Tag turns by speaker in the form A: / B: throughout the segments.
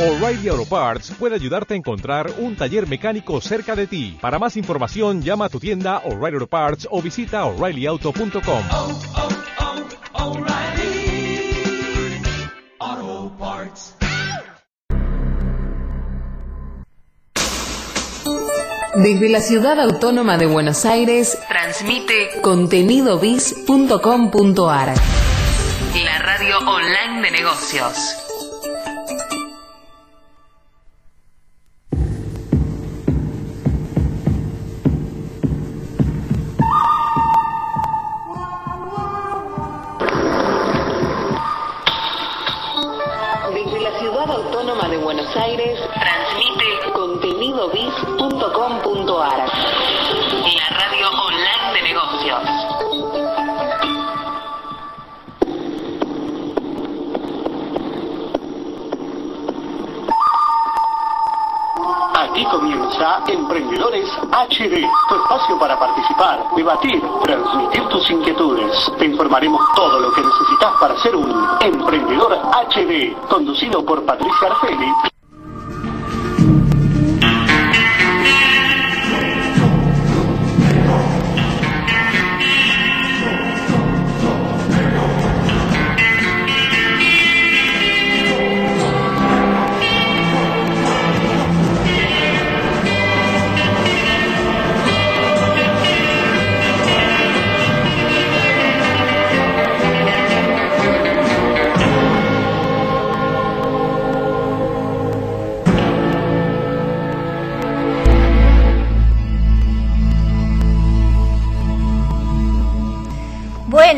A: O'Reilly Auto Parts puede ayudarte a encontrar un taller mecánico cerca de ti. Para más información, llama a tu tienda O'Reilly Auto Parts o visita oreillyauto.com.
B: oh, oh, Parts.
C: Desde la ciudad autónoma de Buenos Aires, transmite contenidovis.com.ar. La radio online de negocios.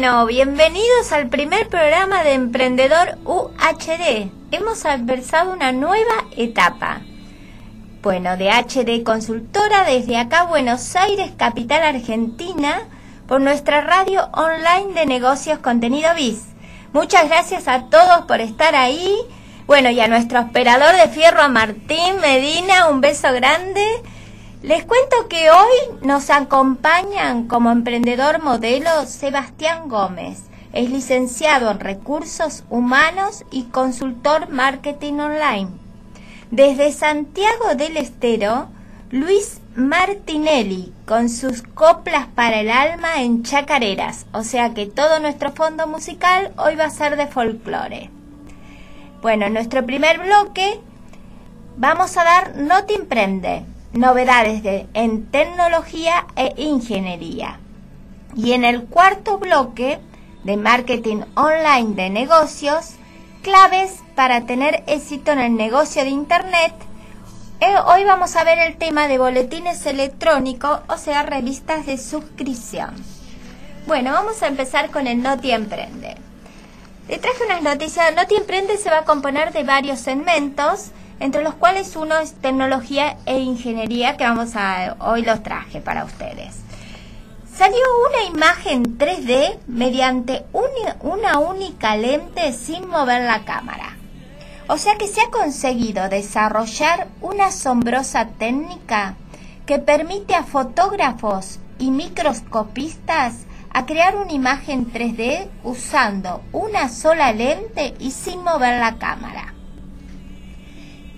D: Bueno, bienvenidos al primer programa de Emprendedor UHD. Hemos adversado una nueva etapa. Bueno, de HD Consultora desde acá Buenos Aires, capital argentina, por nuestra radio online de negocios Contenido Biz. Muchas gracias a todos por estar ahí. Bueno, y a nuestro operador de fierro, a Martín Medina, un beso grande. Les cuento que hoy nos acompañan como emprendedor modelo Sebastián Gómez. Es licenciado en recursos humanos y consultor marketing online. Desde Santiago del Estero, Luis Martinelli con sus coplas para el alma en chacareras. O sea que todo nuestro fondo musical hoy va a ser de folclore. Bueno, en nuestro primer bloque vamos a dar No te emprende novedades de, en tecnología e ingeniería. Y en el cuarto bloque de marketing online de negocios, claves para tener éxito en el negocio de Internet. Eh, hoy vamos a ver el tema de boletines electrónicos, o sea, revistas de suscripción. Bueno, vamos a empezar con el Noti Emprende. Le traje unas noticias. Noti Emprende se va a componer de varios segmentos entre los cuales uno es tecnología e ingeniería, que vamos a hoy los traje para ustedes. Salió una imagen 3D mediante una, única lente sin mover la cámara. O sea que se ha conseguido desarrollar una asombrosa técnica que permite a fotógrafos y microscopistas a crear una imagen 3D usando una sola lente y sin mover la cámara.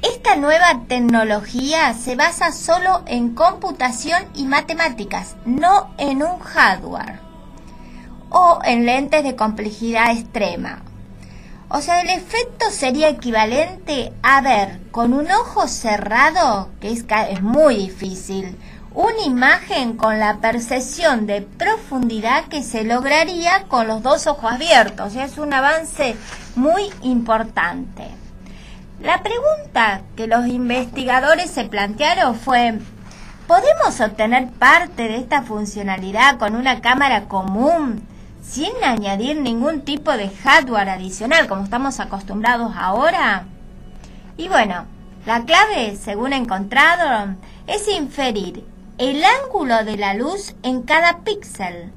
D: Esta nueva tecnología se basa solo en computación y matemáticas, no en un hardware o en lentes de complejidad extrema. O sea, el efecto sería equivalente a ver con un ojo cerrado, que es, muy difícil, una imagen con la percepción de profundidad que se lograría con los dos ojos abiertos. Es un avance muy importante. La pregunta que los investigadores se plantearon fue, ¿podemos obtener parte de esta funcionalidad con una cámara común sin añadir ningún tipo de hardware adicional como estamos acostumbrados ahora? Y bueno, la clave, según encontraron, es inferir el ángulo de la luz en cada píxel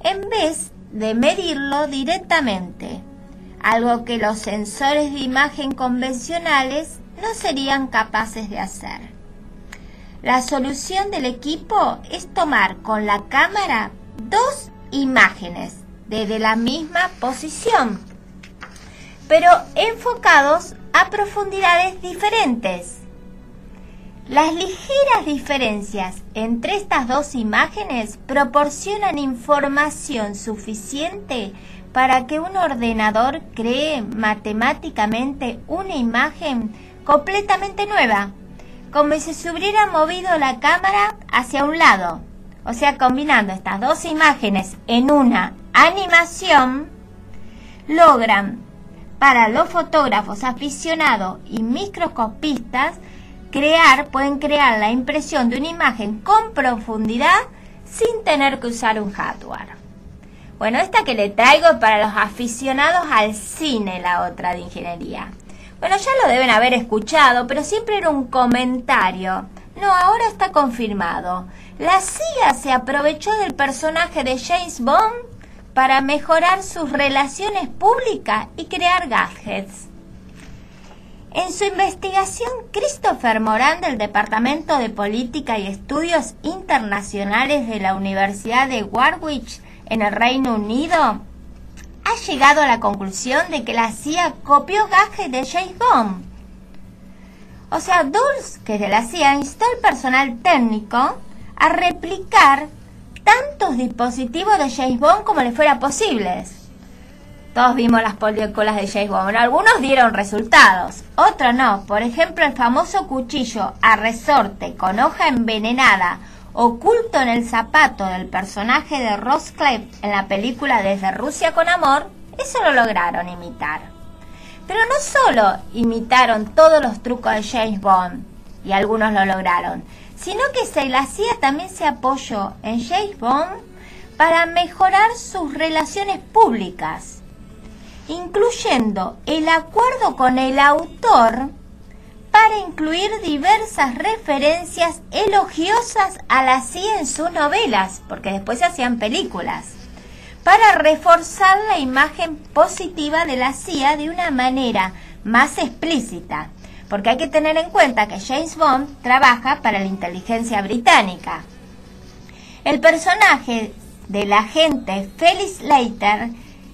D: en vez de medirlo directamente algo que los sensores de imagen convencionales no serían capaces de hacer. La solución del equipo es tomar con la cámara dos imágenes desde la misma posición, pero enfocados a profundidades diferentes. Las ligeras diferencias entre estas dos imágenes proporcionan información suficiente para que un ordenador cree matemáticamente una imagen completamente nueva, como si se hubiera movido la cámara hacia un lado. O sea, combinando estas dos imágenes en una animación, logran para los fotógrafos aficionados y microscopistas crear, pueden crear la impresión de una imagen con profundidad sin tener que usar un hardware. Bueno, esta que le traigo para los aficionados al cine, la otra de ingeniería. Bueno, ya lo deben haber escuchado, pero siempre era un comentario. No, ahora está confirmado. La CIA se aprovechó del personaje de James Bond para mejorar sus relaciones públicas y crear gadgets. En su investigación, Christopher Moran del Departamento de Política y Estudios Internacionales de la Universidad de Warwick en el Reino Unido ha llegado a la conclusión de que la CIA copió gajes de James Bond. O sea, Dulles, que es de la CIA, instó al personal técnico a replicar tantos dispositivos de James Bond como le fuera posibles. Todos vimos las películas de James Bond. Algunos dieron resultados, otros no. Por ejemplo, el famoso cuchillo a resorte con hoja envenenada oculto en el zapato del personaje de Ross Clay en la película Desde Rusia con Amor, eso lo lograron imitar. Pero no solo imitaron todos los trucos de James Bond, y algunos lo lograron, sino que la CIA también se apoyó en James Bond para mejorar sus relaciones públicas incluyendo el acuerdo con el autor para incluir diversas referencias elogiosas a la CIA en sus novelas, porque después se hacían películas, para reforzar la imagen positiva de la CIA de una manera más explícita, porque hay que tener en cuenta que James Bond trabaja para la inteligencia británica. El personaje del agente Felix Leiter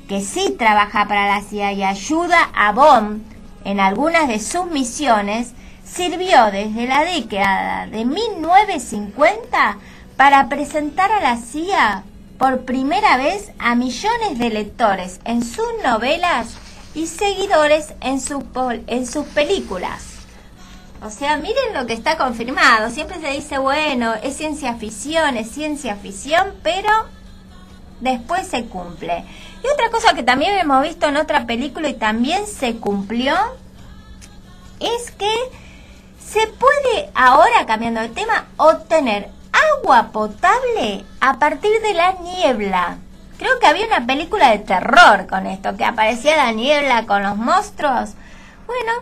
D: que sí trabaja para la CIA y ayuda a Bond en algunas de sus misiones, sirvió desde la década de 1950 para presentar a la CIA por primera vez a millones de lectores en sus novelas y seguidores en, sus en sus películas. O sea, miren lo que está confirmado. Siempre se dice, bueno, es ciencia ficción, es ciencia ficción, pero después se cumple. Y otra cosa que también hemos visto en otra película y también se cumplió es que se puede ahora, cambiando de tema, obtener agua potable a partir de la niebla. Creo que había una película de terror con esto, que aparecía la niebla con los monstruos. Bueno,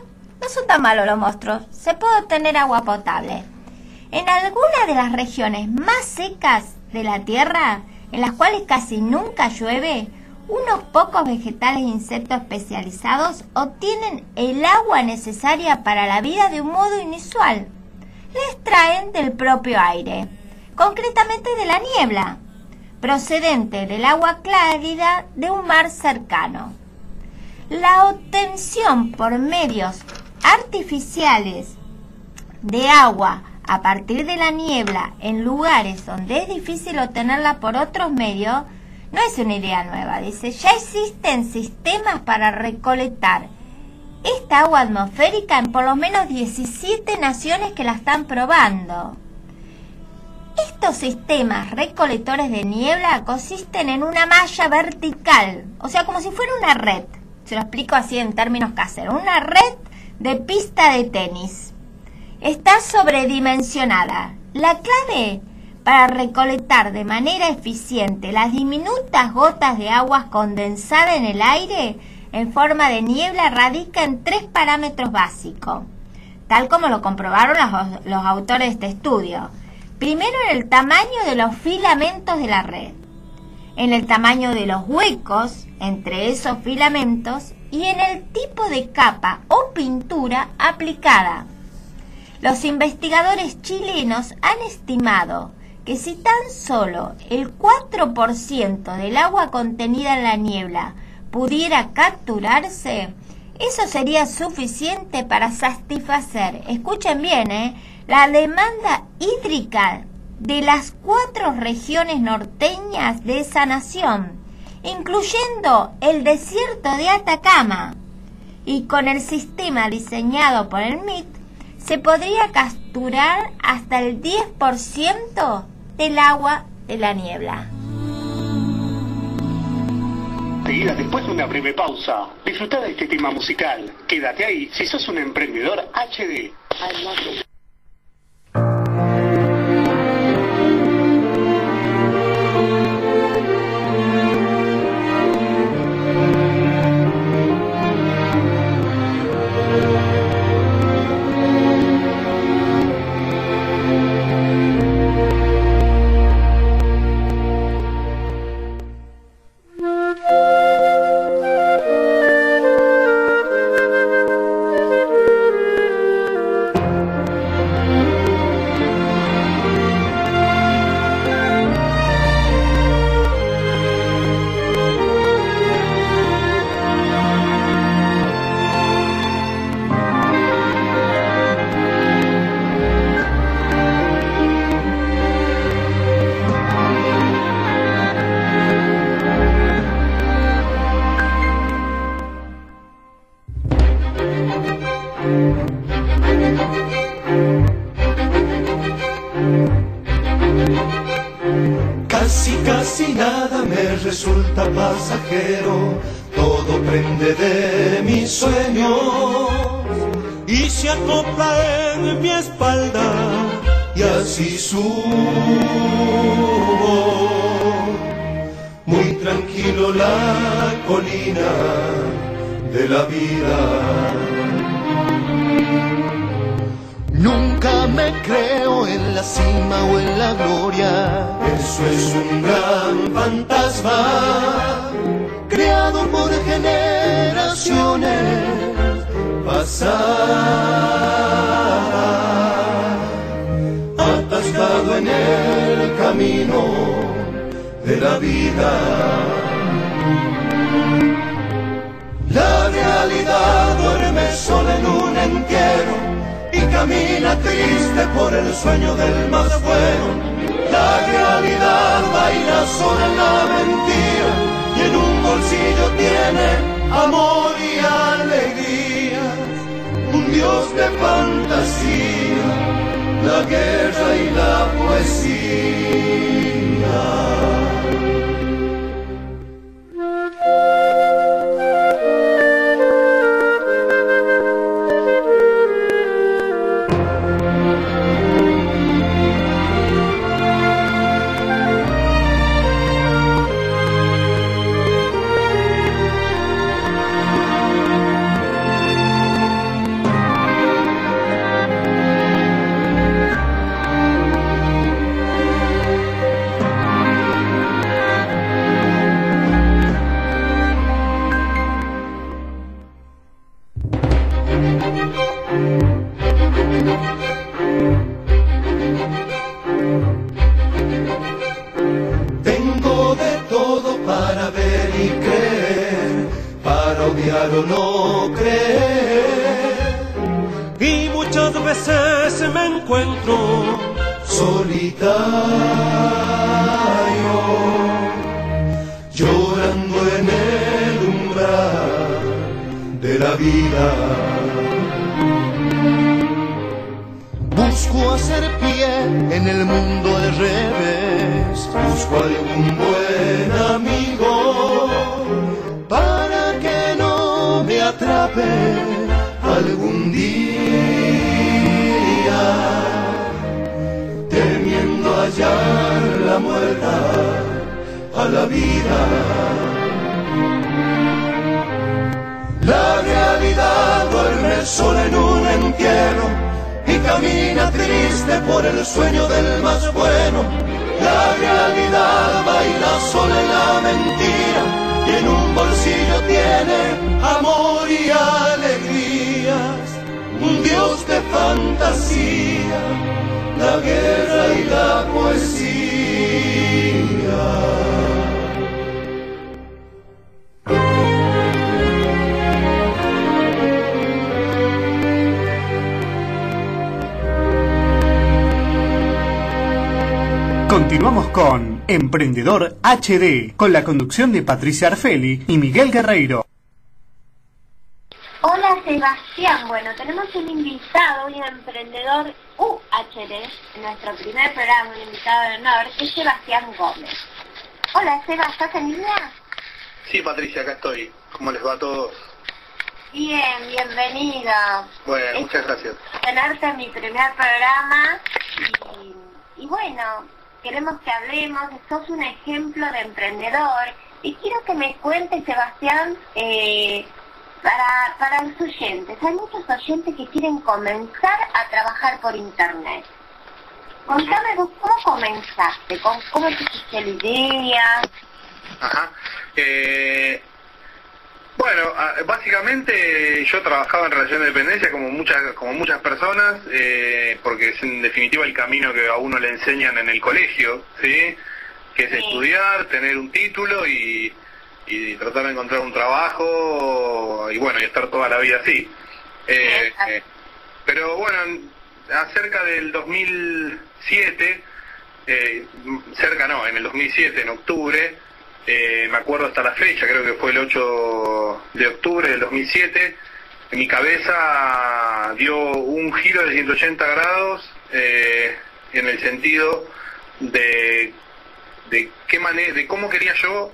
D: no son tan malos los monstruos, se puede obtener agua potable. En algunas de las regiones más secas de la Tierra, en las cuales casi nunca llueve, unos pocos vegetales e insectos especializados obtienen el agua necesaria para la vida de un modo inusual. La extraen del propio aire, concretamente de la niebla, procedente del agua clárida de un mar cercano. La obtención por medios artificiales de agua a partir de la niebla en lugares donde es difícil obtenerla por otros medios no es una idea nueva, dice, ya existen sistemas para recolectar esta agua atmosférica en por lo menos 17 naciones que la están probando. Estos sistemas recolectores de niebla consisten en una malla vertical, o sea, como si fuera una red. Se lo explico así en términos caseros. Una red de pista de tenis. Está sobredimensionada. La clave para recolectar de manera eficiente las diminutas gotas de agua condensada en el aire en forma de niebla radica en tres parámetros básicos, tal como lo comprobaron los, los autores de este estudio. Primero en el tamaño de los filamentos de la red, en el tamaño de los huecos entre esos filamentos y en el tipo de capa o pintura aplicada. Los investigadores chilenos han estimado que si tan solo el 4% del agua contenida en la niebla pudiera capturarse, Eso sería suficiente para satisfacer, escuchen bien, ¿eh? la demanda hídrica de las cuatro regiones norteñas de esa nación, incluyendo el desierto de Atacama. Y con el sistema diseñado por el MIT, se podría capturar hasta el 10% del agua de la niebla.
E: Seguida después de una breve pausa. Disfruta de este tema musical. Quédate ahí si sos un emprendedor HD.
F: En el camino de la vida. La realidad duerme sola en un entierro y camina triste por el sueño del más bueno. La realidad baila sola la mentira y en un bolsillo tiene amor y alegría. Un Dios de fantasía, la guerra y la poesía. Busco hacer pie en el mundo al revés. Busco algún buen amigo para que no me atrape algún día. Temiendo hallar la muerte a la vida. Duerme sola en un entierro y camina triste por el sueño del más bueno. La realidad baila sola en la mentira y en un bolsillo tiene amor y alegrías. Un Dios de fantasía, la guerra y la poesía.
G: Continuamos con Emprendedor HD, con la conducción de Patricia Arfeli y Miguel Guerreiro.
H: Hola Sebastián, bueno, tenemos un invitado, un emprendedor UHD, en nuestro primer programa, un invitado de honor, que es Sebastián Gómez. Hola Seba, ¿estás en línea?
I: Sí, Patricia, acá estoy. ¿Cómo les va a todos?
H: Bien, bienvenido.
I: Bueno,
H: Es-
I: muchas gracias.
H: tenerte en mi primer programa y, y bueno, queremos que hablemos, sos un ejemplo de emprendedor y quiero que me cuentes, Sebastián, eh, para, para los oyentes, hay muchos oyentes que quieren comenzar a trabajar por internet. Contame vos, ¿cómo comenzaste? ¿Cómo, cómo te hiciste la idea?
I: Ajá. Eh, bueno, a- básicamente yo trabajaba en relación de dependencia como muchas como muchas personas, eh, porque es en definitiva el camino que a uno le enseñan en el colegio, ¿sí? Que es
H: Sí.
I: estudiar, tener un título y, y tratar de encontrar un trabajo y bueno, y estar toda la vida así. Eh, eh, pero bueno, acerca del 2007, eh, cerca no, en el 2007, en octubre, eh, me acuerdo hasta la fecha, creo que fue el 8 de octubre del 2007, en mi cabeza dio un giro de 180 grados eh, en el sentido de, de qué manera, de cómo quería yo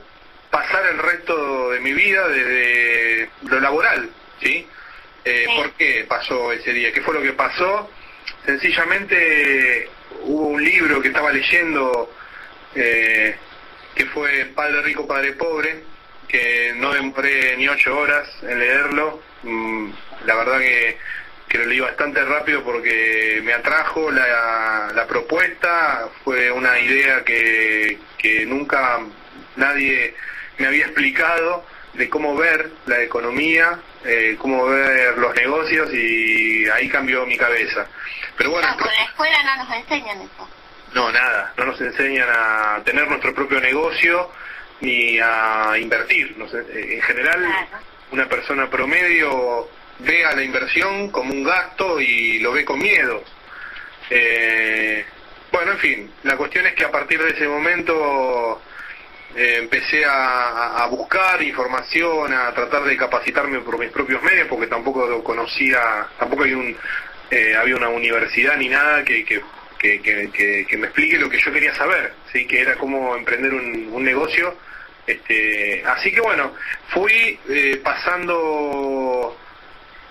I: pasar el resto de mi vida desde lo laboral, ¿sí? Eh,
H: Sí.
I: ¿Por qué pasó ese día? ¿Qué fue lo que pasó? Sencillamente hubo un libro que estaba leyendo eh, que fue Padre Rico, Padre Pobre, que no demoré ni ocho horas en leerlo. Mm, la verdad que, que lo leí bastante rápido porque me atrajo la, la propuesta, fue una idea que, que nunca nadie me había explicado de cómo ver la economía, eh, cómo ver los negocios y ahí cambió mi cabeza. Pero bueno,
H: No, con la escuela no nos enseñan eso.
I: No, nada, no nos enseñan a tener nuestro propio negocio ni a invertir. Nos- eh, en general, una persona promedio ve a la inversión como un gasto y lo ve con miedo. Eh, bueno, en fin, la cuestión es que a partir de ese momento eh, empecé a, a- a buscar información, a tratar de capacitarme por mis propios medios, porque tampoco conocía, tampoco hay un, eh, había una universidad ni nada que, que, que, que- que- que me explique lo que yo quería saber, ¿sí? que era cómo emprender un, un negocio. Este, así que bueno, fui eh, pasando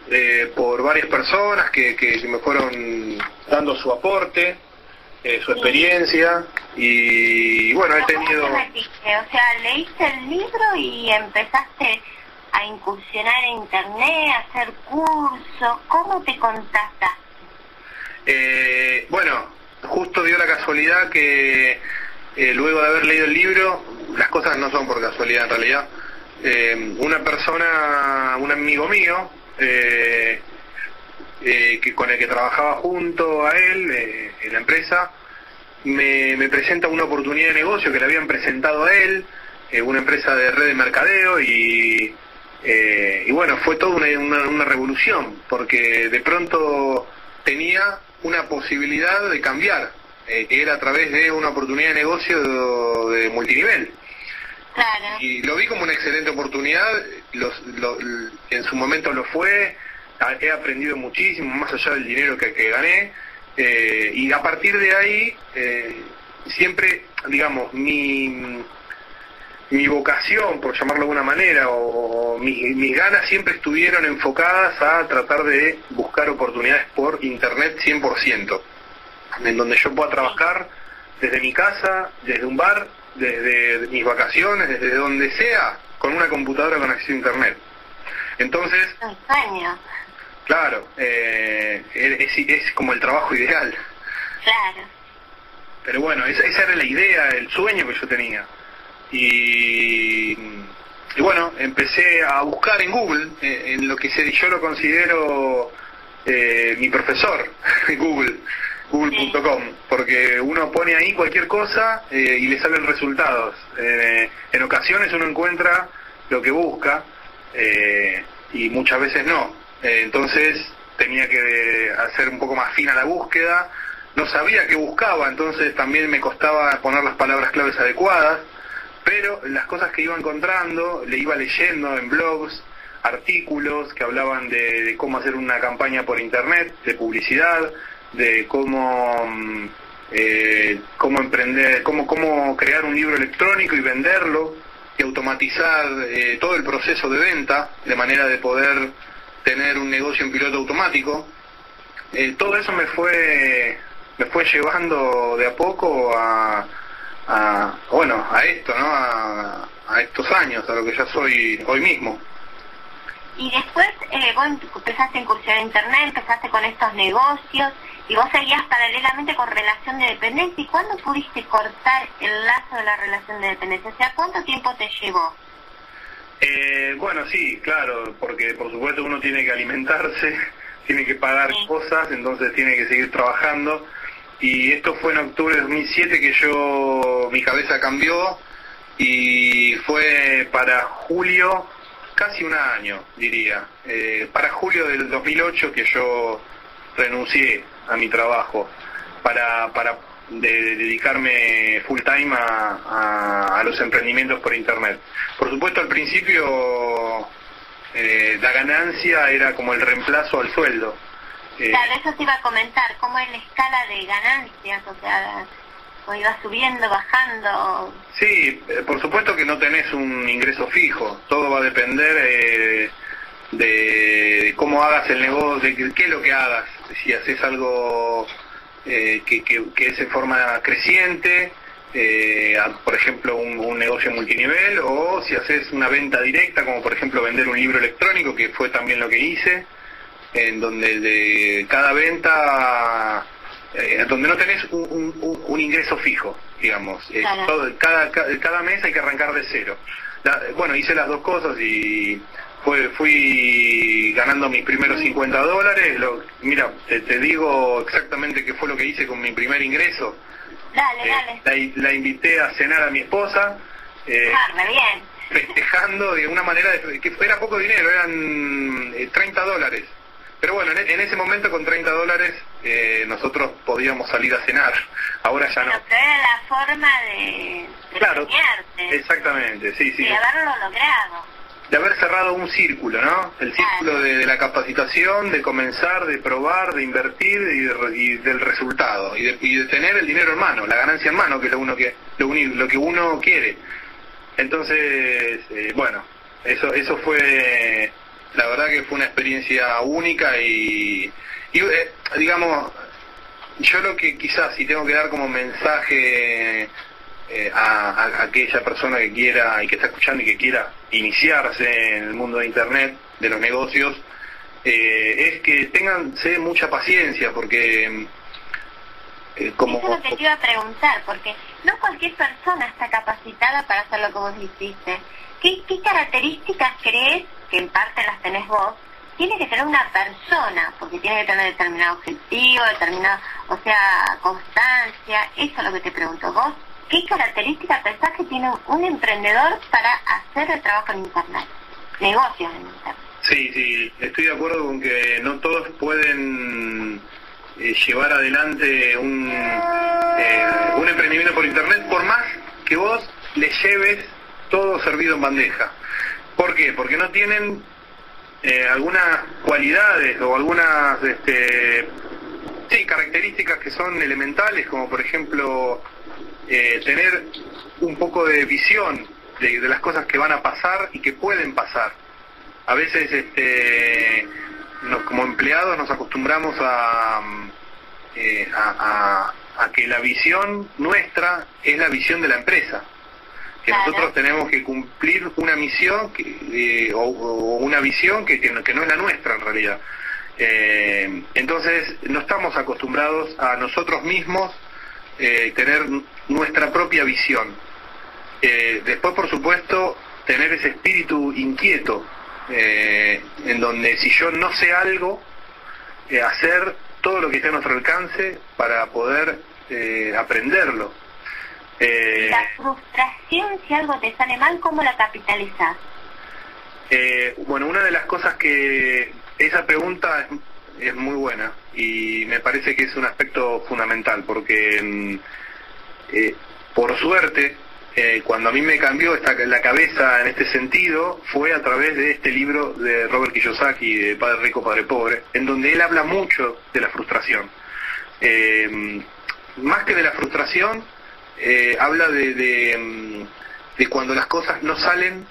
I: eh, por varias personas que, que me fueron dando su aporte, eh, su experiencia y bueno, he
H: ¿Cómo
I: tenido...
H: O sea, leíste el libro y empezaste a incursionar en internet, a hacer cursos. ¿Cómo te contactas?
I: Eh, bueno, justo dio la casualidad que eh, luego de haber leído el libro, las cosas no son por casualidad en realidad, eh, una persona, un amigo mío, eh, que con el que trabajaba junto a él en la empresa, me, me presenta una oportunidad de negocio que le habían presentado a él, una empresa de red de mercadeo y, eh, y bueno, fue toda una- una revolución, porque de pronto tenía una posibilidad de cambiar, eh, que era a través de una oportunidad de negocio de, de multinivel.
H: Claro.
I: Y lo vi como una excelente oportunidad, los- lo- en su momento lo fue, he aprendido muchísimo, más allá del dinero que, que gané, eh, y a partir de ahí, eh, siempre, digamos, mi, mi vocación, por llamarlo de alguna manera, o, o mis, mis ganas siempre estuvieron enfocadas a tratar de buscar oportunidades por Internet 100%, en donde yo pueda trabajar desde mi casa, desde un bar, desde mis vacaciones, desde donde sea, con una computadora con acceso a Internet. Entonces,
H: Un sueño.
I: claro, eh, es, es como el trabajo ideal.
H: Claro.
I: Pero bueno, esa, esa era la idea, el sueño que yo tenía. Y, bueno, empecé a buscar en Google, eh, en lo que se, yo lo considero eh, mi profesor, Google, google.com, porque uno pone ahí cualquier cosa eh, y le salen resultados. Eh, en ocasiones uno encuentra lo que busca y muchas veces no. Entonces tenía que hacer un poco más fina la búsqueda no sabía qué buscaba, entonces también me costaba poner las palabras claves adecuadas, pero las cosas que iba encontrando, le iba leyendo en blogs, artículos que hablaban de, de cómo hacer una campaña por internet, de publicidad, de cómo mm, eh, cómo emprender, cómo, cómo crear un libro electrónico y venderlo y automatizar eh, todo el proceso de venta de manera de poder tener un negocio en piloto automático. Eh, todo eso me fue me fue llevando de a poco a, a bueno a esto, ¿no? A, a estos años, a lo que ya soy hoy mismo.
H: Y después eh, vos empezaste a incursionar en internet, empezaste con estos negocios y vos seguías paralelamente con relación de dependencia. ¿Y cuándo pudiste cortar el lazo de la relación de dependencia? O sea, ¿cuánto tiempo te llevó?
I: Eh, bueno, sí, claro, porque por supuesto uno tiene que alimentarse, tiene que pagar cosas, entonces tiene que seguir trabajando. Y esto fue en octubre de 2007 que yo, mi cabeza cambió y fue para julio, casi un año, diría, eh, para julio del 2008 que yo renuncié a mi trabajo para, para de, de dedicarme full time a, a, a los emprendimientos por internet. Por supuesto al principio eh, la ganancia era como el reemplazo al sueldo. Eh,
H: Claro, eso te iba a comentar, cómo es la escala de ganancias, o sea, o iba subiendo, bajando.
I: Sí, eh, por supuesto que no tenés un ingreso fijo, todo va a depender eh, de cómo hagas el negocio, de qué es lo que hagas, si haces algo eh, que, que, que es en forma creciente, eh, a- por ejemplo un, un negocio multinivel, o si haces una venta directa, como por ejemplo vender un libro electrónico, que fue también lo que hice, en donde de cada venta eh, donde no tenés un, un- un- un ingreso fijo, digamos. Eh,
H: Claro.
I: todo- cada, ca- cada mes hay que arrancar de cero. La- bueno, hice las dos cosas y fue, fui ganando mis primeros 50 dólares. Lo, mira, te, te digo exactamente qué fue lo que hice con mi primer ingreso.
H: Dale,
I: Eh,
H: dale.
I: la, la invité a cenar a mi esposa. eh,
H: Ah, bien.
I: festejando de una manera de- que era poco dinero, eran eh, 30 dólares. Pero bueno, en, e- en ese momento con 30 dólares eh, nosotros podíamos salir a cenar. Ahora ya no.
H: Pero era la forma de, de
I: Claro,
H: premiarte,
I: exactamente, sí, sí.
H: de haberlo logrado.
I: De haber cerrado un círculo, ¿no? El círculo de, de la capacitación, de comenzar, de probar, de invertir y, de y del resultado. Y de, y de tener el dinero en mano, la ganancia en mano, que es lo, uno que, lo, uni- lo que uno quiere. Entonces, eh, bueno, eso, eso fue, la verdad que fue una experiencia única y, eh, digamos, yo lo que quizás si tengo que dar como mensaje eh, a, aquella persona que quiera y que está escuchando y que quiera iniciarse en el mundo de internet, de los negocios, eh, es que tengan mucha paciencia porque eh, como
H: Eso es lo que te iba a preguntar, porque no cualquier persona está capacitada para hacer lo que vos hiciste. ¿Qué, qué características crees, que en parte las tenés vos, tiene que tener una persona? Porque tiene que tener determinado objetivo, determinado, o sea, constancia. Eso es lo que te pregunto. ¿Vos qué características pensás que tiene un emprendedor para hacer el trabajo en Internet? Negocios en Internet.
I: Sí, sí, estoy de acuerdo con que no todos pueden eh, llevar adelante un, eh, un emprendimiento por internet, por más que vos le lleves todo servido en bandeja. ¿Por qué? Porque no tienen eh, algunas cualidades o algunas este, sí, características que son elementales, como por ejemplo eh, tener un poco de visión de, las cosas que van a pasar y que pueden pasar a veces este nos, como empleados nos acostumbramos a, eh, a, a- a que la visión nuestra es la visión de la empresa que
H: Claro.
I: nosotros tenemos que cumplir una misión que, eh, o, o una visión que, que no, que no es la nuestra en realidad Eh, entonces no estamos acostumbrados a nosotros mismos eh, tener nuestra propia visión después, por supuesto, tener ese espíritu inquieto, en donde si yo no sé algo, hacer todo lo que esté a nuestro alcance para poder aprenderlo. Eh,
H: La frustración, si algo te sale mal, ¿cómo la capitalizas?
I: eh, bueno, una de las cosas que esa pregunta es muy buena y me parece que es un aspecto fundamental porque mm, eh, por suerte eh, cuando a mí me cambió esta, la cabeza en este sentido fue a través de este libro de Robert Kiyosaki, de Padre Rico, Padre Pobre, en donde él habla mucho de la frustración. Eh, más que de la frustración, eh, habla de, de, mm, de cuando las cosas no salen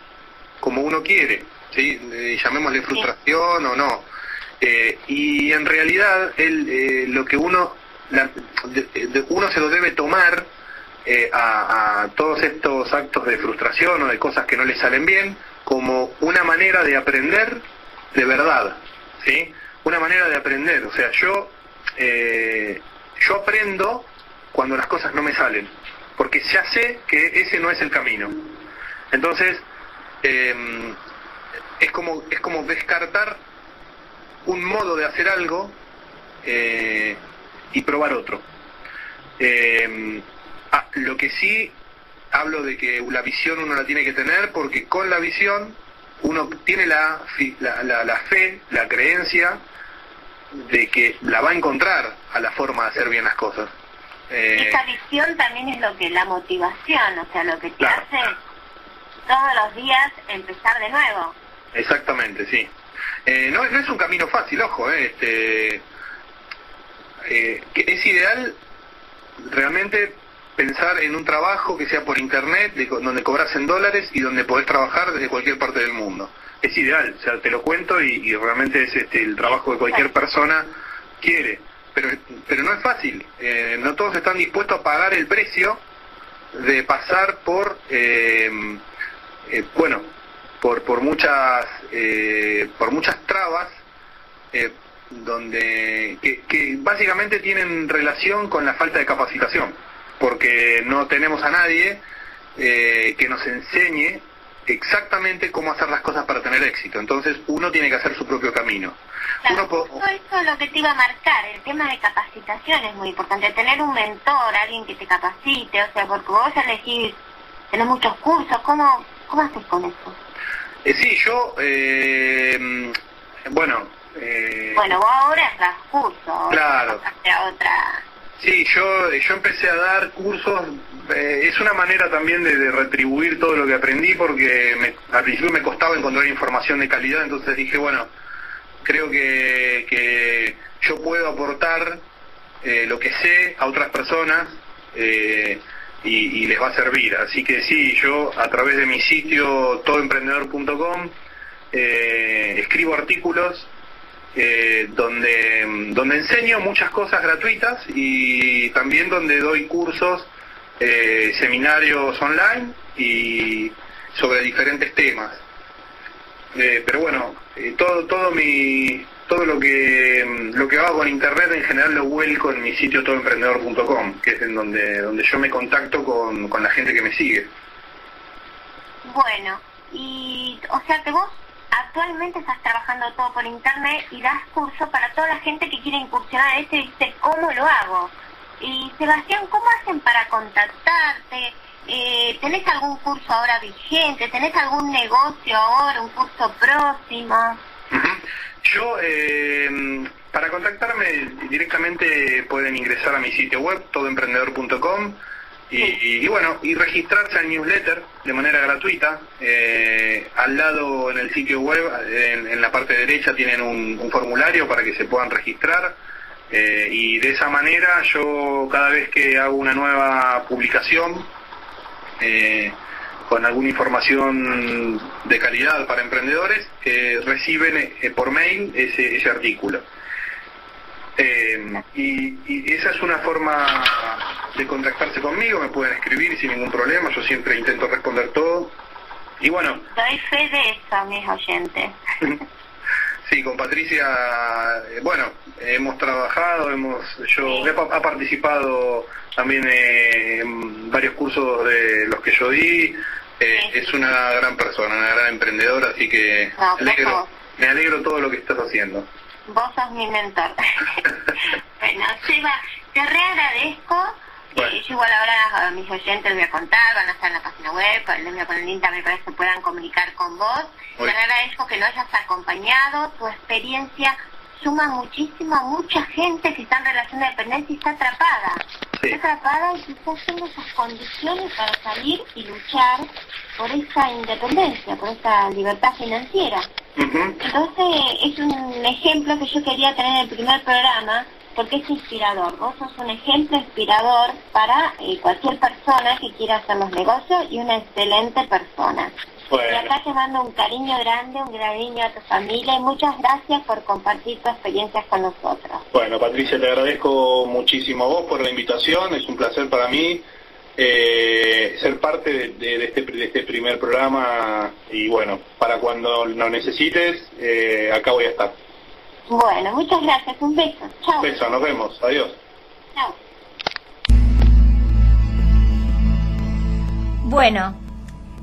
I: como uno quiere, ¿sí? Eh, llamémosle frustración o no. Eh, y en realidad él, eh, lo que uno, la- de- de- uno se lo debe tomar eh, a, a todos estos actos de frustración o de cosas que no le salen bien como una manera de aprender de verdad, ¿sí? Una manera de aprender, o sea, yo eh, yo aprendo cuando las cosas no me salen, porque ya sé que ese no es el camino. Entonces, eh, es como es como descartar un modo de hacer algo eh, y probar otro. Eh, ah, lo que sí hablo de que la visión uno la tiene que tener porque con la visión uno tiene la, la, la- la fe, la creencia de que la va a encontrar a la forma de hacer bien las cosas. Eh,
H: Esa visión también es lo que la motivación, o sea, lo que te
I: Claro.
H: hace todos los días empezar de nuevo.
I: Exactamente, sí. Eh, no, no es un camino fácil, ojo, eh, este, eh, que es ideal realmente pensar en un trabajo que sea por internet, de donde cobras en dólares y donde podés trabajar desde cualquier parte del mundo. Es ideal, o sea, te lo cuento y, y realmente es este, el trabajo que cualquier persona quiere. Pero, pero no es fácil, eh, no todos están dispuestos a pagar el precio de pasar por, eh, eh, bueno, por, por muchas, eh, por muchas trabas, donde, que, que básicamente tienen relación con la falta de capacitación, porque no tenemos a nadie eh, que nos enseñe exactamente cómo hacer las cosas para tener éxito. Entonces uno tiene que hacer su propio camino. Uno po-
H: Todo esto es lo que te iba a marcar, el tema de capacitación es muy importante, tener un mentor, alguien que te capacite, o sea, porque vos elegís, tenés muchos cursos, ¿cómo, cómo haces con eso?
I: Eh, sí, yo, eh, bueno, eh,
H: Bueno, vos ahora das cursos,
I: Claro.
H: otra...
I: Sí, yo, yo empecé a dar cursos, eh, es una manera también de, de retribuir todo lo que aprendí porque me- al principio me costaba encontrar información de calidad, entonces dije, bueno, creo que, que yo puedo aportar eh, lo que sé a otras personas eh, y, y les va a servir. Así que sí, yo a través de mi sitio todoemprendedor.com escribo artículos eh, donde, donde enseño muchas cosas gratuitas y también donde doy cursos, eh, seminarios online y sobre diferentes temas. Eh, pero bueno, eh, todo todo mi todo lo que lo que hago con internet en general lo vuelco en mi sitio todoemprendedor.com, que es en donde donde yo me contacto con, con la gente que me sigue.
H: Bueno, y o sea que vos actualmente estás trabajando todo por internet y das cursos para toda la gente que quiere incursionar en esto y dice, ¿cómo lo hago? Y Sebastián, ¿cómo hacen para contactarte? Eh, ¿Tenés algún curso ahora vigente? ¿Tenés algún negocio ahora, un curso próximo?
I: Yo, eh, para contactarme directamente pueden ingresar a mi sitio web, todoemprendedor.com, y, y- bueno, y registrarse al newsletter de manera gratuita. Eh, al lado en el sitio web, en, la parte derecha, tienen un, un formulario para que se puedan registrar. eh, y de esa manera yo cada vez que hago una nueva publicación, eh, con alguna información de calidad para emprendedores, eh, reciben eh, por mail ese, ese artículo. Eh, y, y esa es una forma de contactarse conmigo, me pueden escribir sin ningún problema, yo siempre intento responder todo. Y bueno,
H: Doy fe de eso, mis oyentes.
I: Sí, con Patricia, eh, bueno, hemos trabajado, hemos, yo he, ha participado también eh, en varios cursos de los que yo di. eh, es una gran persona, una gran emprendedora, así que
H: No,
I: me alegro,
H: por
I: me alegro todo lo que estás haciendo.
H: Vos sos mi mentor. bueno, Seba, te reagradezco. Eh, yo igual ahora a mis oyentes les voy a contar, van a estar en la página web, les voy a poner el link también para que se puedan comunicar con vos. Te agradezco que nos hayas acompañado, tu experiencia suma muchísimo a mucha gente que está en relación de dependencia y está atrapada. Está atrapada y quizás tenga esas condiciones para salir y luchar por esa independencia, por esa libertad financiera. Entonces es un ejemplo que yo quería tener en el primer programa porque es inspirador. Vos sos un ejemplo inspirador para eh, cualquier persona que quiera hacer los negocios y una excelente persona. Y acá te mando un cariño grande, un cariño a tu familia y muchas gracias por compartir tu experiencia con nosotros.
J: Bueno, Patricia, te agradezco muchísimo a vos por la invitación, es un placer para mí eh, ser parte de, de este, de este primer programa y bueno, para cuando lo necesites, eh, acá voy a estar.
H: Bueno, muchas gracias, un beso. Chao.
J: Beso, nos vemos, adiós.
H: Chao.
D: Bueno,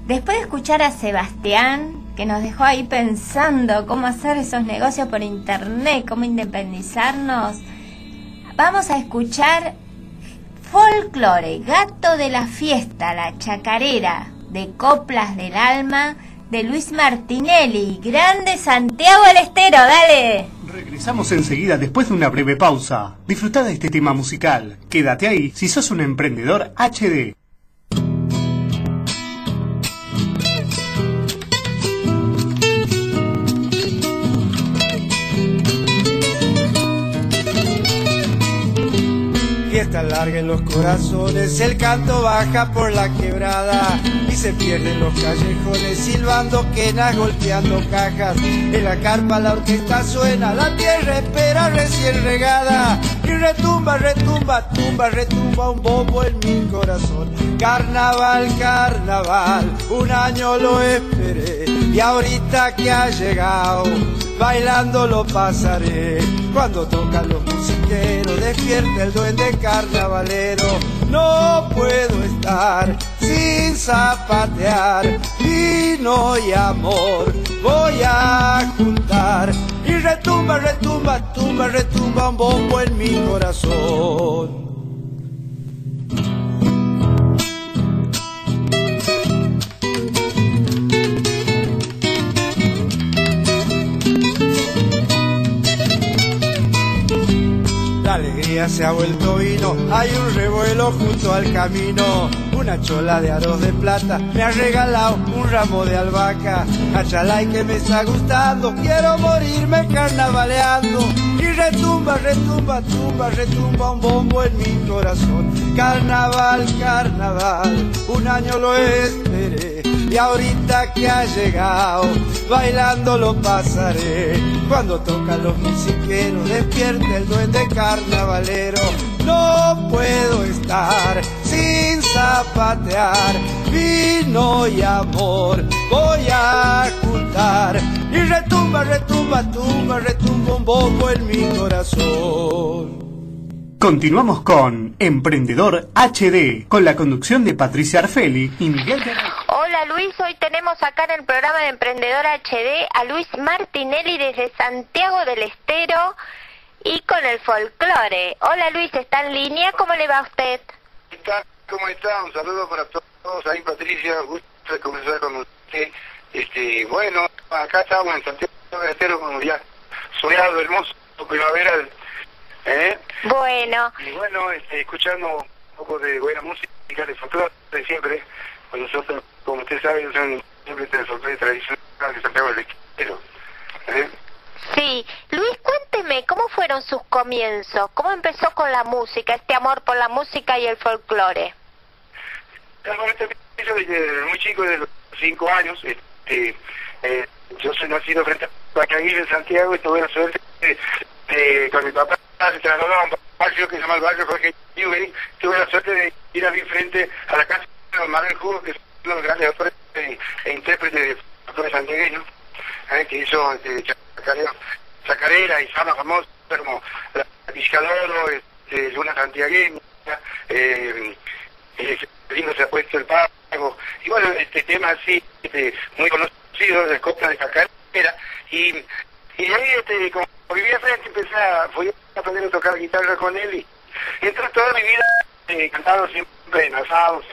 D: después de escuchar a Sebastián, que nos dejó ahí pensando cómo hacer esos negocios por internet, cómo independizarnos, vamos a escuchar Folklore, Gato de la Fiesta, la chacarera de Coplas del Alma de Luis Martinelli. Grande Santiago del Estero, dale.
G: Regresamos enseguida después de una breve pausa. Disfruta de este tema musical. Quédate ahí si sos un emprendedor HD.
K: Fiesta larga en los corazones, el canto baja por la quebrada y se pierden los callejones, silbando quenas, golpeando cajas. En la carpa la orquesta suena, la tierra espera recién regada y retumba, retumba, tumba, retumba un bobo en mi corazón. Carnaval, carnaval, un año lo esperé y ahorita que ha llegado bailando lo pasaré. Cuando tocan los musiqueros, despierta el duende carnavalero. No puedo estar sin zapatear, vino y amor voy a juntar. Y retumba, retumba, tumba, retumba un bombo en mi corazón. Se ha vuelto vino, hay un revuelo junto al camino. Una chola de aros de plata me ha regalado un ramo de albahaca. Achalay que me está gustando, quiero morirme carnavaleando. Y retumba, retumba, tumba, retumba un bombo en mi corazón. Carnaval, carnaval, un año lo esperé. Y ahorita que ha llegado, bailando lo pasaré. Cuando tocan los musiqueros, despierta el duende carnavalero. No puedo estar sin zapatear, vino y amor voy a juntar. Y retumba, retumba, tumba, retumba un bombo en mi corazón.
G: Continuamos con Emprendedor HD, con la conducción de Patricia Arfeli y Miguel Guerrero.
D: Hola Luis, hoy tenemos acá en el programa de Emprendedor HD a Luis Martinelli desde Santiago del Estero y con el folclore. Hola Luis, ¿está en línea? ¿Cómo le va a usted?
J: ¿Cómo está? Un saludo para todos. Ahí Patricia, gusto de conversar con usted. Este, bueno, acá estamos en Santiago del Estero, como ya soleado, hermoso, primavera. ¿Eh?
D: Bueno,
J: Y bueno, este, escuchando un poco de buena música, de folclore de siempre. Pues nosotros, como usted sabe, yo soy siempre de folclore tradicional de Santiago del Estero. ¿eh?
D: sí. Luis, cuénteme, ¿cómo fueron sus comienzos? ¿Cómo empezó con la música, este amor por la música y el folclore?
J: Bueno, este yo desde muy chico, desde los cinco años, este, eh, yo soy nacido frente a Pacaguil en Santiago y tuve la suerte de, de- con mi papá se trasladó a un barrio que se llama el barrio Jorge Newbery, tuve la suerte de ir a vivir frente a la casa de Manuel Jugo, que es uno de los grandes autores e, e intérpretes de folclore santiagueño, eh, que hizo este, chacarera, chacarera y fama famosa como la Piscadoro, este, Luna Santiagueña, eh, eh, lindo se ha puesto el pago, y bueno, este tema así, este, muy conocido, de copla de Cacarera, y, y ahí, este, como vivía frente, empecé a, fui a aprender a tocar guitarra con él, y, y entonces toda mi vida he cantado siempre en asados,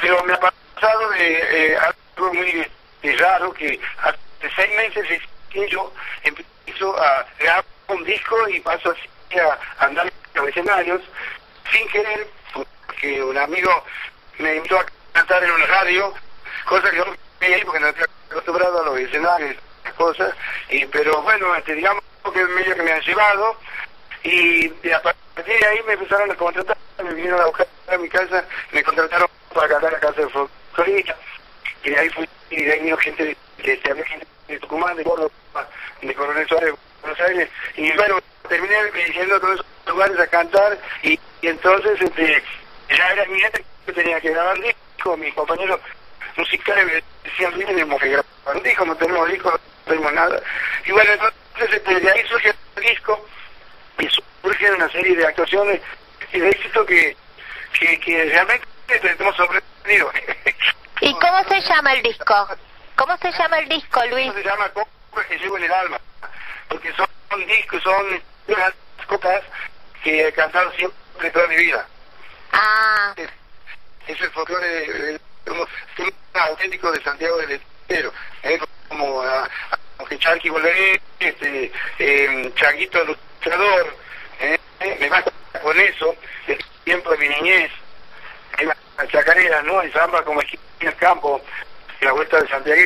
J: pero me ha pasado de eh, algo muy eh, raro, que hace seis meses es que yo empiezo a grabar un disco y paso así a andar en los escenarios sin querer, porque un amigo me invitó a cantar en una radio, cosa que yo no quería porque no estoy acostumbrado a los escenarios, las cosas, y pero bueno, este, digamos que medio que me han llevado y a partir de ahí me empezaron a contratar, me vinieron a buscar a mi casa, me contrataron para cantar la casa de folclorista y de ahí fui, y de ahí vino gente de, gente de Tucumán, de Córdoba, de Coronel Suárez, de Buenos Aires, y bueno, terminé diciendo a todos esos lugares a cantar, y, entonces este, ya era mi gente que tenía que grabar disco, mis compañeros musicales me decían, "Mire, tenemos que grabar un disco, no tenemos disco, no tenemos nada, y bueno, entonces este, de ahí surge el disco, y surge una serie de actuaciones y de éxito que, que, que realmente estamos sorprendidos.
L: ¿Y cómo se llama el disco? ¿Cómo se llama el disco, Luis?
J: se llama Copas que llevo en el alma, porque son discos, son unas copas que he cantado siempre toda mi vida.
L: Ah.
J: Es, es el folclore de- de- un auténtico de Santiago del Estero, ¿eh? como a, aunque Charqui volveré, este, eh, Changuito el ilustrador, ¿eh? me basta con eso, el tiempo de mi niñez, en la chacarera, ¿no? En Zamba como esquina del campo, en la vuelta de Santiago.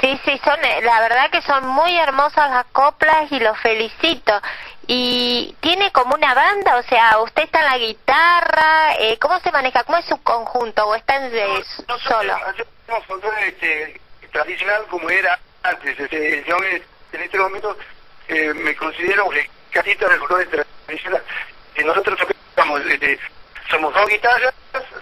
L: Sí, sí, son, eh, la verdad que son muy hermosas las coplas y los felicito. Y tiene como una banda, o sea, usted está en la guitarra, eh, ¿cómo se maneja? ¿Cómo es su conjunto o está en de- solo?
J: Hacemos folclore este, tradicional como era antes. Este, yo en este momento eh, me considero casita del folclore tradicional. Y nosotros tocamos, este, somos dos guitarras,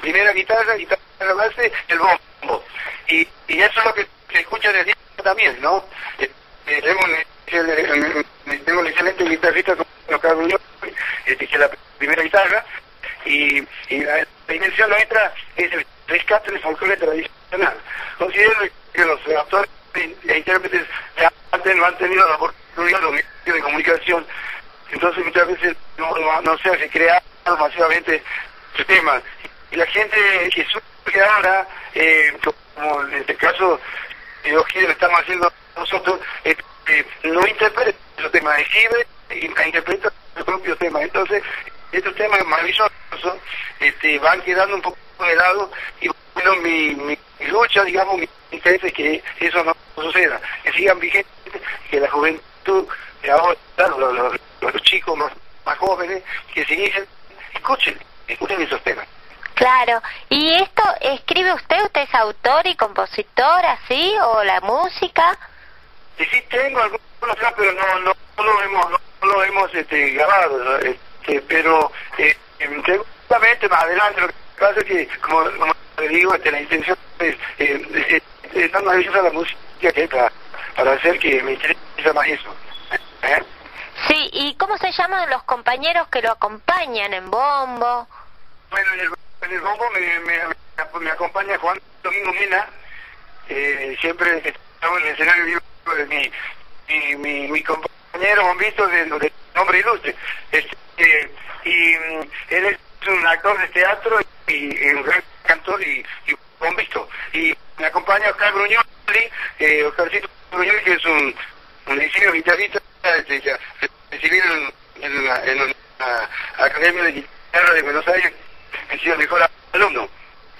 J: primera guitarra, guitarra base, el bombo. Y, y eso es lo que se escucha disco también, ¿no? Eh, eh, eh, eh, tengo un excelente guitarrista como Carlos Muñoz, este, que es la primera guitarra, y, y la, la dimensión nuestra es el rescate del folclore tradicional. Considero que los actores e intérpretes de no han tenido la oportunidad los medios de comunicación, entonces muchas veces no, no, no se recrea masivamente su tema. Y la gente que surge ahora, eh, como en este caso, eh, los que lo estamos haciendo nosotros, eh, eh, no interpreta los temas, escribe e interpreta su propio tema. Entonces, estos temas maravillosos este, van quedando un poco de lado y bueno, mi, mi, mi lucha, digamos, mi interés es que eso no suceda, que sigan vigentes, que la juventud, ahora, los, los, los chicos más, más jóvenes, que se inician, escuchen, escuchen esos temas.
L: Claro. ¿Y esto escribe usted? ¿Usted es autor y compositor así? ¿O la música?
J: Y sí tengo algunos pero no, no, no lo hemos, no, lo hemos este, grabado, ¿no? este, pero eh, em, seguramente más adelante lo que pasa es que, como, como digo, este, la intención es, eh, es, es tan maravillosa la música que para, para hacer que me interesa más eso. ¿eh?
L: Sí, ¿y cómo se llaman los compañeros que lo acompañan en bombo?
J: Bueno, en el, en el bombo me, me, acompaña Juan Domingo Mena, eh, siempre estamos en el escenario vivo de mi, mi, mi, mi compañero bombito de, de nombre ilustre. Este, eh, y mm, él es un actor de teatro y, y un gran cantor y, y bombito. Y me acompaña Oscar Bruñoli, eh, Oscarcito Bruñoli, que es un, un guitarrista, este, ya, recibido en, en, la, en una academia de guitarra de Buenos Aires, ha sido el mejor alumno.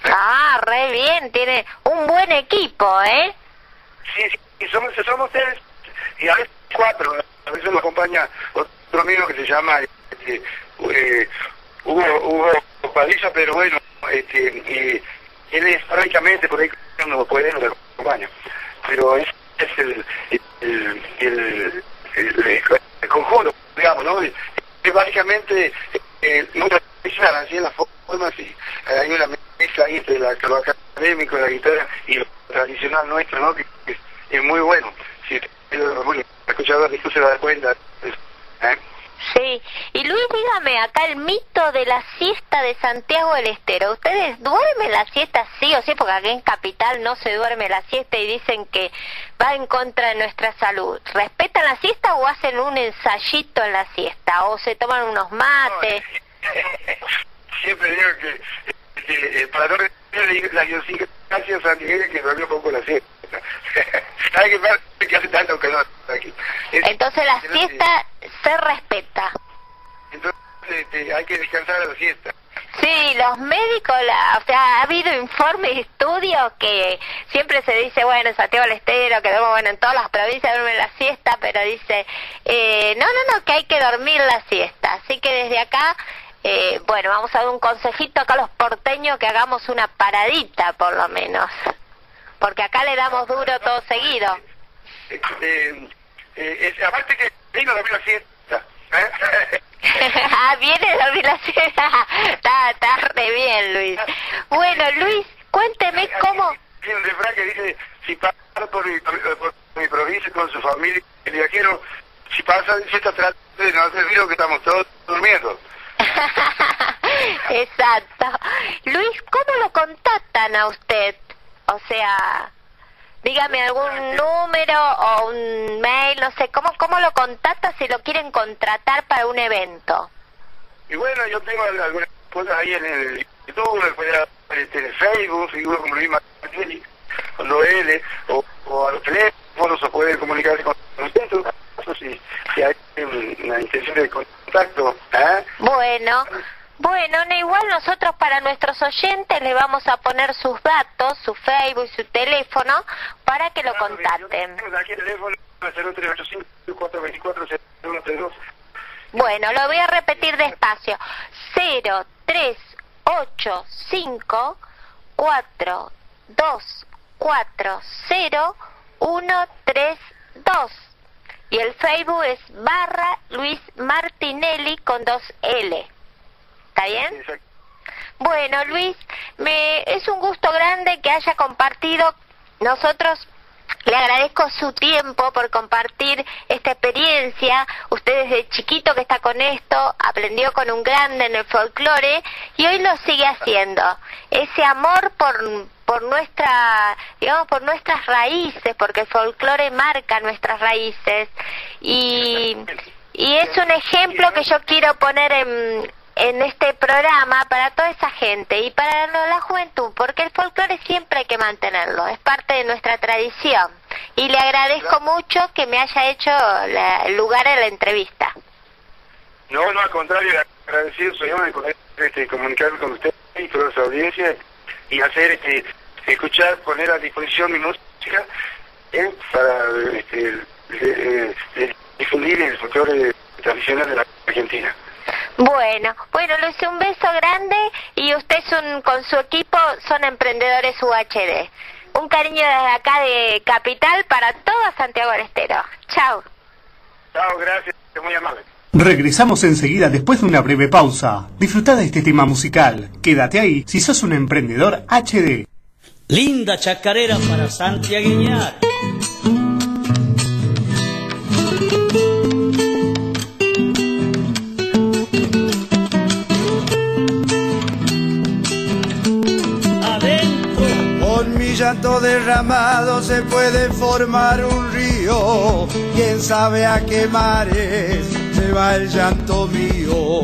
L: Ah, re bien, tiene un buen equipo, ¿eh?
J: Sí, sí, somos, somos tres, y a veces cuatro, a veces nos acompaña otro amigo que se llama este, eh, Hugo, Hugo Pero bueno, este, y él es prácticamente por ahí no puede, nos acompaña. Pero es, es el, el, el, el, el conjunto, digamos, ¿no? Es, básicamente eh, tradicional, así en las formas, y hay una mezcla ahí entre la, lo académico, la guitarra y lo tradicional nuestro, ¿no? Que, es, muy bueno. Si bueno, escuchador de se da cuenta. ¿eh?
L: Sí. Y Luis, dígame, acá el mito de la siesta de Santiago del Estero. ¿Ustedes duermen la siesta sí o sí? Porque aquí en Capital no se duerme la siesta y dicen que va en contra de nuestra salud. ¿Respetan la siesta o hacen un ensayito en la siesta? ¿O se toman unos mates?
J: Siempre digo que, que, eh, para no la idiosincrasia santiagueña que duerme poco la siesta.
L: Entonces la siesta se respeta.
J: Entonces este, hay que descansar a la siesta.
L: Sí, los médicos, la, o sea, ha habido informes y estudios que siempre se dice, bueno, en Santiago del Estero, que duermo, bueno, en todas las provincias duermen la siesta, pero dice, eh, no, no, no, que hay que dormir la siesta. Así que desde acá, eh, bueno, vamos a dar un consejito acá a los porteños que hagamos una paradita, por lo menos. Porque acá le damos duro todo seguido.
J: Eh, eh, es- aparte que vino a dormir la siesta. ¿eh?
L: ah, viene a dormir la siesta. está, está re bien, Luis. Bueno, Luis, cuénteme cómo...
J: Hay un refrán que dice, si pasa por mi, por mi provincia con su familia, el viajero, si pasa de siesta, trata de no hacer ruido que estamos todos durmiendo.
L: Exacto. Luis, ¿cómo lo contactan a usted? O sea, dígame algún número o un mail, no sé, ¿cómo, cómo lo contacta si lo quieren contratar para un evento?
J: Y bueno, yo tengo algunas cosas ahí en el YouTube, este, en el Facebook, figuro como Luis con L, o, o a los teléfonos, o pueden comunicarse con caso, si, si hay una intención de contacto. ¿eh?
L: Bueno, bueno, no, igual nosotros para nuestros oyentes le vamos a poner sus datos, su Facebook y su teléfono para que lo contacten.
J: Teléfono 0385-424-0132.
L: Bueno, lo voy a repetir despacio. 0 3 8 5 4 2 4 0 1 3 2. Y el Facebook es barra Luis Martinelli con dos L. ¿Está bien? Bueno, Luis, me es un gusto grande que haya compartido. Nosotros le agradezco su tiempo por compartir esta experiencia. Usted desde chiquito que está con esto, aprendió con un grande en el folclore y hoy lo sigue haciendo. Ese amor por, por nuestra, digamos, por nuestras raíces, porque el folclore marca nuestras raíces. Y, y es un ejemplo que yo quiero poner en, en este programa para toda esa gente y para la juventud, porque el folclore siempre hay que mantenerlo, es parte de nuestra tradición. Y le agradezco mucho que me haya hecho la- el lugar en la entrevista.
J: No, no, al contrario, agradecido soy yo de poder este, comunicarme con usted y toda su audiencia y hacer, este, escuchar, poner a disposición mi música eh, para este, de- difundir el folclore tradicional de la Argentina.
L: Bueno, bueno Luis, un beso grande y usted con su equipo son emprendedores UHD. Un cariño desde acá de Capital para toda Santiago del Estero. Chao.
J: Chao, gracias, muy amable.
G: Regresamos enseguida después de una breve pausa. Disfruta de este tema musical. Quédate ahí si sos un emprendedor HD.
M: Linda chacarera para santiagueñar.
K: Llanto derramado se puede formar un río. Quién sabe a qué mares se va el llanto mío.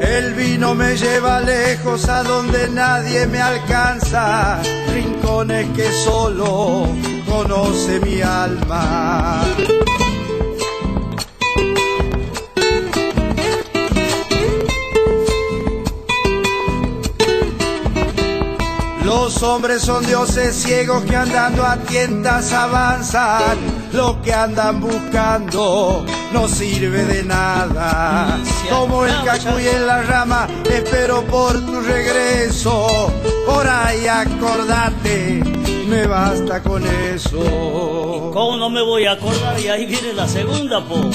K: El vino me lleva lejos a donde nadie me alcanza, rincones que solo conoce mi alma. Hombres son dioses ciegos que andando a tientas avanzan. Lo que andan buscando no sirve de nada. Como el cacuy en la rama, espero por tu regreso. Por ahí acordate, me basta con eso.
M: ¿Cómo no me voy a acordar? Y ahí viene la segunda, po.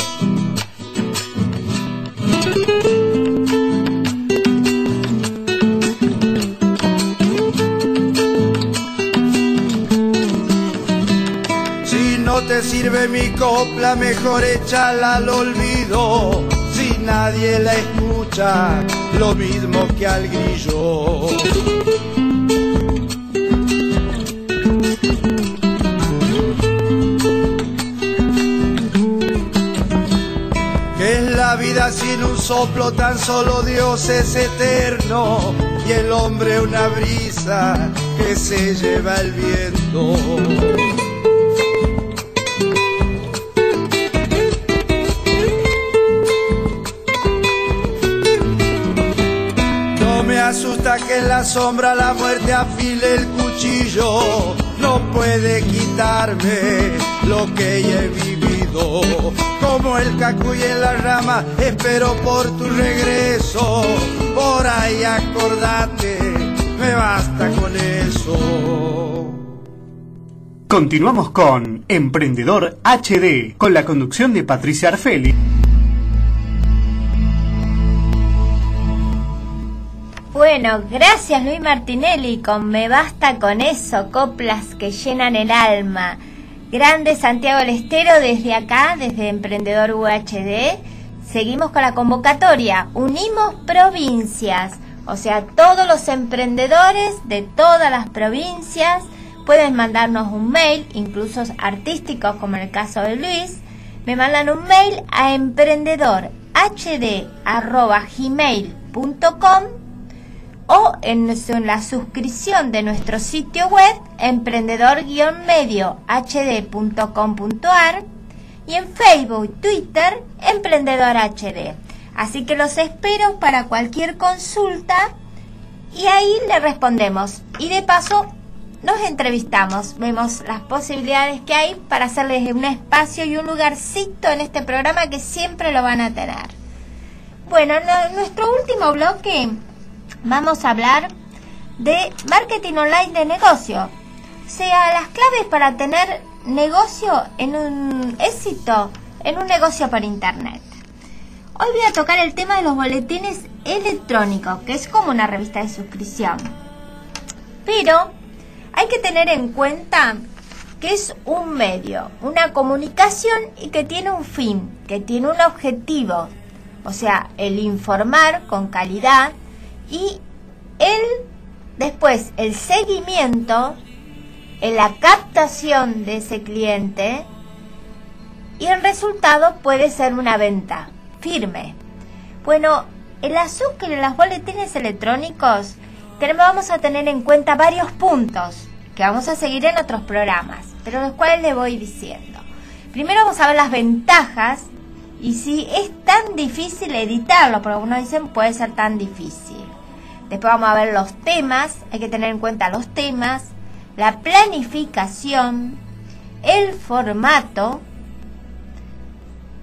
K: Te sirve mi copla, mejor échala al olvido. Si nadie la escucha, lo mismo que al grillo. Que es la vida sin un soplo, tan solo Dios es eterno y el hombre una brisa que se lleva el viento. Que en la sombra la muerte afile el cuchillo, no puede quitarme lo que ya he vivido. Como el cacuy en la rama, espero por tu regreso. Por ahí acordate, me basta con eso.
G: Continuamos con Emprendedor HD, con la conducción de Patricia Arfeli.
D: Bueno, gracias Luis Martinelli con Me Basta con eso, coplas que llenan el alma. Grande Santiago del Estero desde acá, desde Emprendedor UHD. Seguimos con la convocatoria. Unimos provincias. O sea, todos los emprendedores de todas las provincias pueden mandarnos un mail, incluso artísticos como en el caso de Luis. Me mandan un mail a emprendedorhd.gmail.com o en, la suscripción de nuestro sitio web emprendedor-medio-hd.com.ar y en Facebook y Twitter Emprendedor HD. Así que los espero para cualquier consulta y ahí le respondemos. Y de paso nos entrevistamos, vemos las posibilidades que hay para hacerles un espacio y un lugarcito en este programa que siempre lo van a tener. Bueno, en nuestro último bloque vamos a hablar de marketing online de negocio. O sea, las claves para tener negocio en un éxito en un negocio por internet. Hoy voy a tocar el tema de los boletines electrónicos, que es como una revista de suscripción. Pero hay que tener en cuenta que es un medio, una comunicación y que tiene un fin, que tiene un objetivo. O sea, el informar con calidad y el después el seguimiento en la captación de ese cliente y el resultado puede ser una venta firme. Bueno, el azúcar en los boletines electrónicos tenemos, vamos a tener en cuenta varios puntos que vamos a seguir en otros programas, pero los cuales le voy diciendo. Primero vamos a ver las ventajas y si es tan difícil editarlo, porque algunos dicen puede ser tan difícil. Después vamos a ver los temas, hay que tener en cuenta los temas, la planificación, el formato.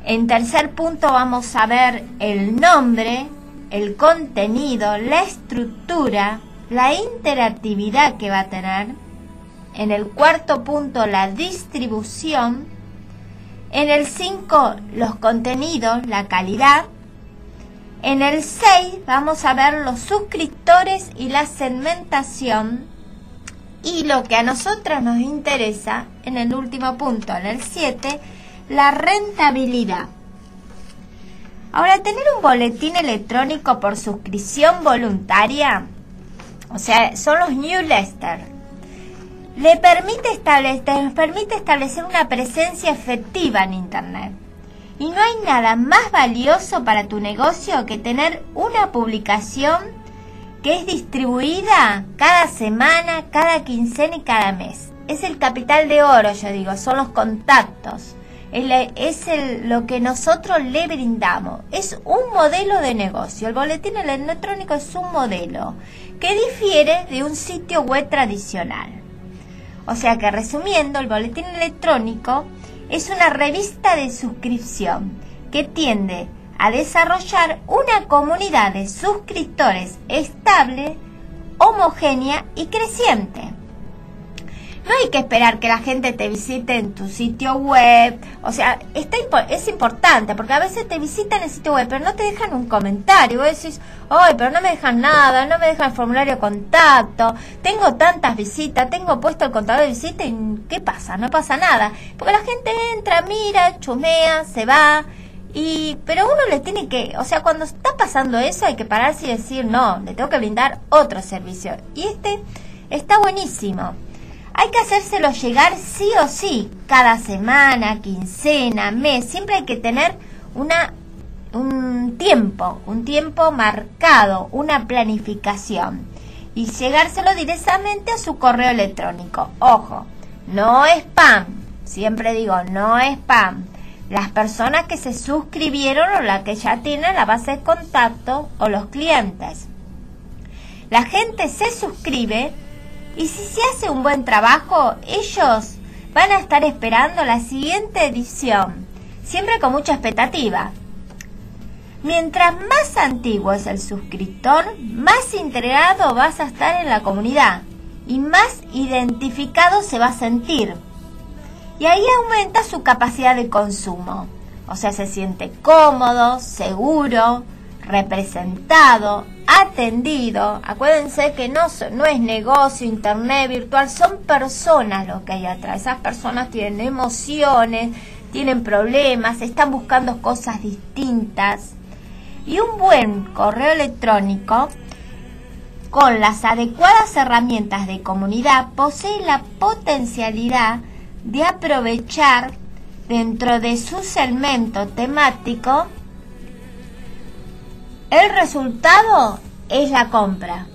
D: En tercer punto vamos a ver el nombre, el contenido, la estructura, la interactividad que va a tener. En el cuarto punto la distribución. En el 5 los contenidos, la calidad. En el 6 vamos a ver los suscriptores y la segmentación. Y lo que a nosotros nos interesa, en el último punto, en el 7, la rentabilidad. Ahora, tener un boletín electrónico por suscripción voluntaria, o sea, son los newsletters, le permite establecer, permite establecer una presencia efectiva en Internet. Y no hay nada más valioso para tu negocio que tener una publicación que es distribuida cada semana, cada quincena y cada mes. Es el capital de oro, yo digo, son los contactos. Es, el, lo que nosotros le brindamos. Es un modelo de negocio. El boletín electrónico es un modelo que difiere de un sitio web tradicional. O sea que resumiendo, el boletín electrónico es una revista de suscripción que tiende a desarrollar una comunidad de suscriptores estable, homogénea y creciente. No hay que esperar que la gente te visite en tu sitio web. O sea, está es importante porque a veces te visitan el sitio web, pero no te dejan un comentario. Vos decís, ay, pero no me dejan nada, no me dejan el formulario de contacto. Tengo tantas visitas, tengo puesto el contador de visita y ¿qué pasa? No pasa nada. Porque la gente entra, mira, chumea, se va. Y, pero uno le tiene que, o sea, cuando está pasando eso hay que pararse y decir, no, le tengo que brindar otro servicio. Y este está buenísimo hay que hacérselo llegar sí o sí, cada semana, quincena, mes, siempre hay que tener una un tiempo, un tiempo marcado, una planificación y llegárselo directamente a su correo electrónico. Ojo, no spam, siempre digo, no spam. Las personas que se suscribieron o las que ya tienen la base de contacto o los clientes. La gente se suscribe y si se hace un buen trabajo, ellos van a estar esperando la siguiente edición, siempre con mucha expectativa. Mientras más antiguo es el suscriptor, más integrado vas a estar en la comunidad y más identificado se va a sentir. Y ahí aumenta su capacidad de consumo. O sea, se siente cómodo, seguro, representado, atendido. Acuérdense que no, no es negocio, internet, virtual, son personas lo que hay atrás. Esas personas tienen emociones, tienen problemas, están buscando cosas distintas y un buen correo electrónico con las adecuadas herramientas de comunidad posee la potencialidad de aprovechar dentro de su segmento temático el resultado es la compra.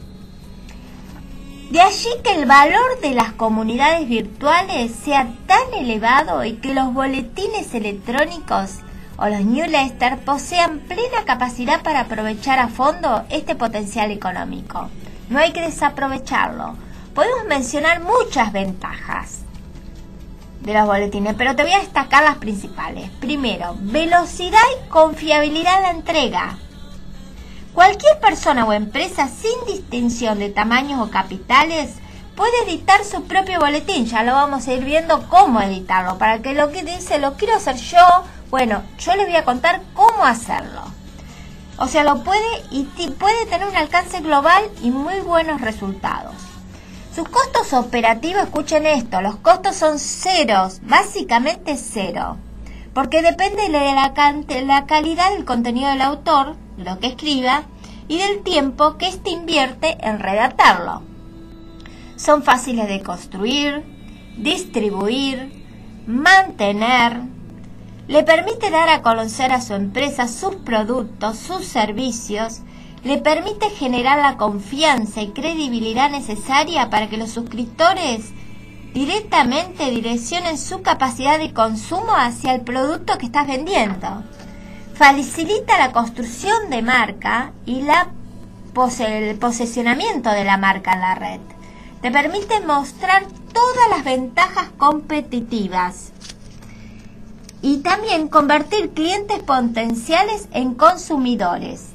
D: De allí que el valor de las comunidades virtuales sea tan elevado y que los boletines electrónicos o los newsletters posean plena capacidad para aprovechar a fondo este potencial económico. No hay que desaprovecharlo. Podemos mencionar muchas ventajas de los boletines, pero te voy a destacar las principales. Primero, velocidad y confiabilidad de la entrega. Cualquier persona o empresa sin distinción de tamaños o capitales puede editar su propio boletín. Ya lo vamos a ir viendo cómo editarlo. Para que lo que dice lo quiero hacer yo, bueno, yo les voy a contar cómo hacerlo. O sea, lo puede y puede tener un alcance global y muy buenos resultados. Sus costos operativos, escuchen esto, los costos son ceros, básicamente cero, porque depende de la, calidad del contenido del autor, lo que escriba, y del tiempo que éste invierte en redactarlo. Son fáciles de construir, distribuir, mantener, le permite dar a conocer a su empresa sus productos, sus servicios, le permite generar la confianza y credibilidad necesaria para que los suscriptores directamente direccionen su capacidad de consumo hacia el producto que estás vendiendo. Facilita la construcción de marca y la el posesionamiento de la marca en la red. Te permite mostrar todas las ventajas competitivas y también convertir clientes potenciales en consumidores,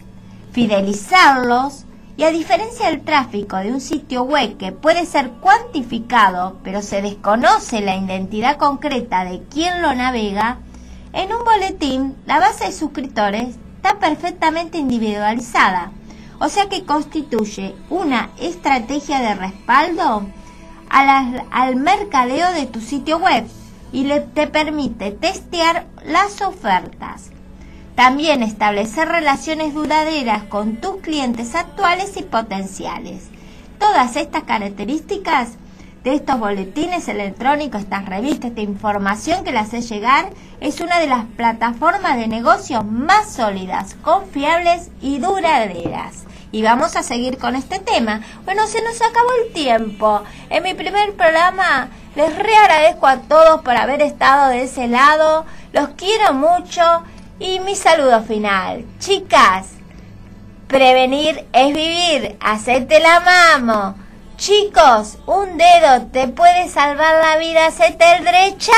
D: fidelizarlos y a diferencia del tráfico de un sitio web que puede ser cuantificado pero se desconoce la identidad concreta de quien lo navega, en un boletín la base de suscriptores está perfectamente individualizada, o sea que constituye una estrategia de respaldo al mercadeo de tu sitio web y le, te permite testear las ofertas. También establecer relaciones duraderas con tus clientes actuales y potenciales. Todas estas características de estos boletines electrónicos, estas revistas, esta información que le hace llegar, es una de las plataformas de negocios más sólidas, confiables y duraderas. Y vamos a seguir con este tema. Bueno, se nos acabó el tiempo. En mi primer programa les reagradezco a todos por haber estado de ese lado. Los quiero mucho. Y mi saludo final. Chicas, prevenir es vivir. Hacete la mamo. Chicos, un dedo te puede salvar la vida. Hacete el derecho.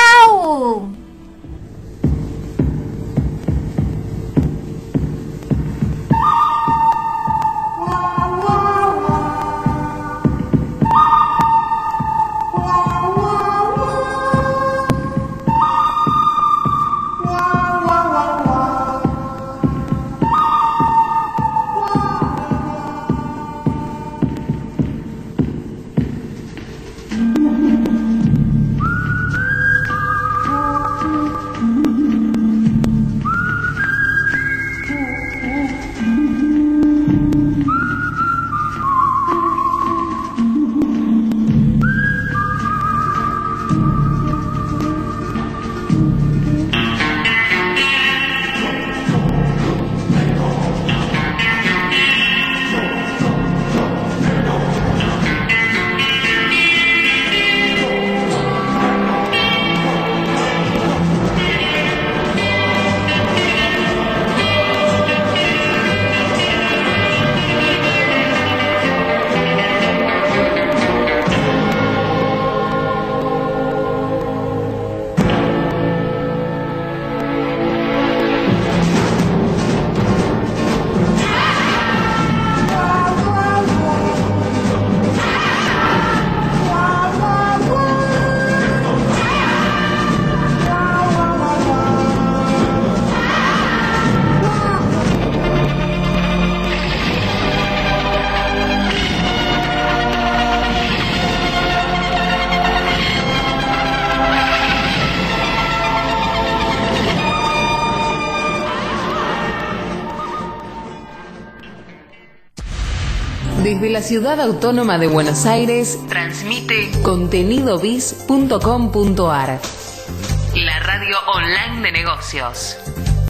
N: Desde la ciudad autónoma de Buenos Aires, transmite contenidovis.com.ar. La radio online de negocios.